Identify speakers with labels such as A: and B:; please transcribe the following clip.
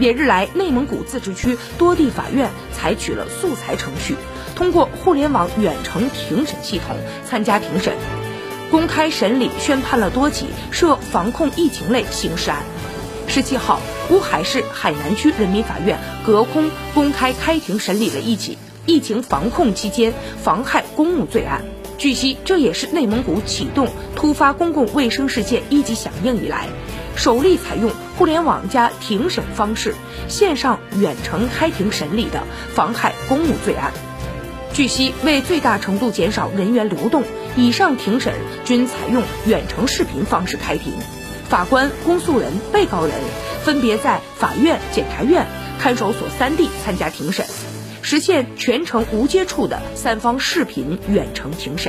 A: 连日来，内蒙古自治区多地法院采取了素材程序，通过互联网远程庭审系统参加庭审，公开审理宣判了多起涉防控疫情类刑事案。十七号，乌海市海南区人民法院隔空公开开庭审理了一起疫情防控期间妨害公务罪案。据悉，这也是内蒙古启动突发公共卫生事件一级响应以来。首例采用互联网加庭审方式线上远程开庭审理的妨害公务罪案。据悉，为最大程度减少人员流动，以上庭审均采用远程视频方式开庭，法官、公诉人、被告人分别在法院、检察院、看守所三地参加庭审，实现全程无接触的三方视频远程庭审。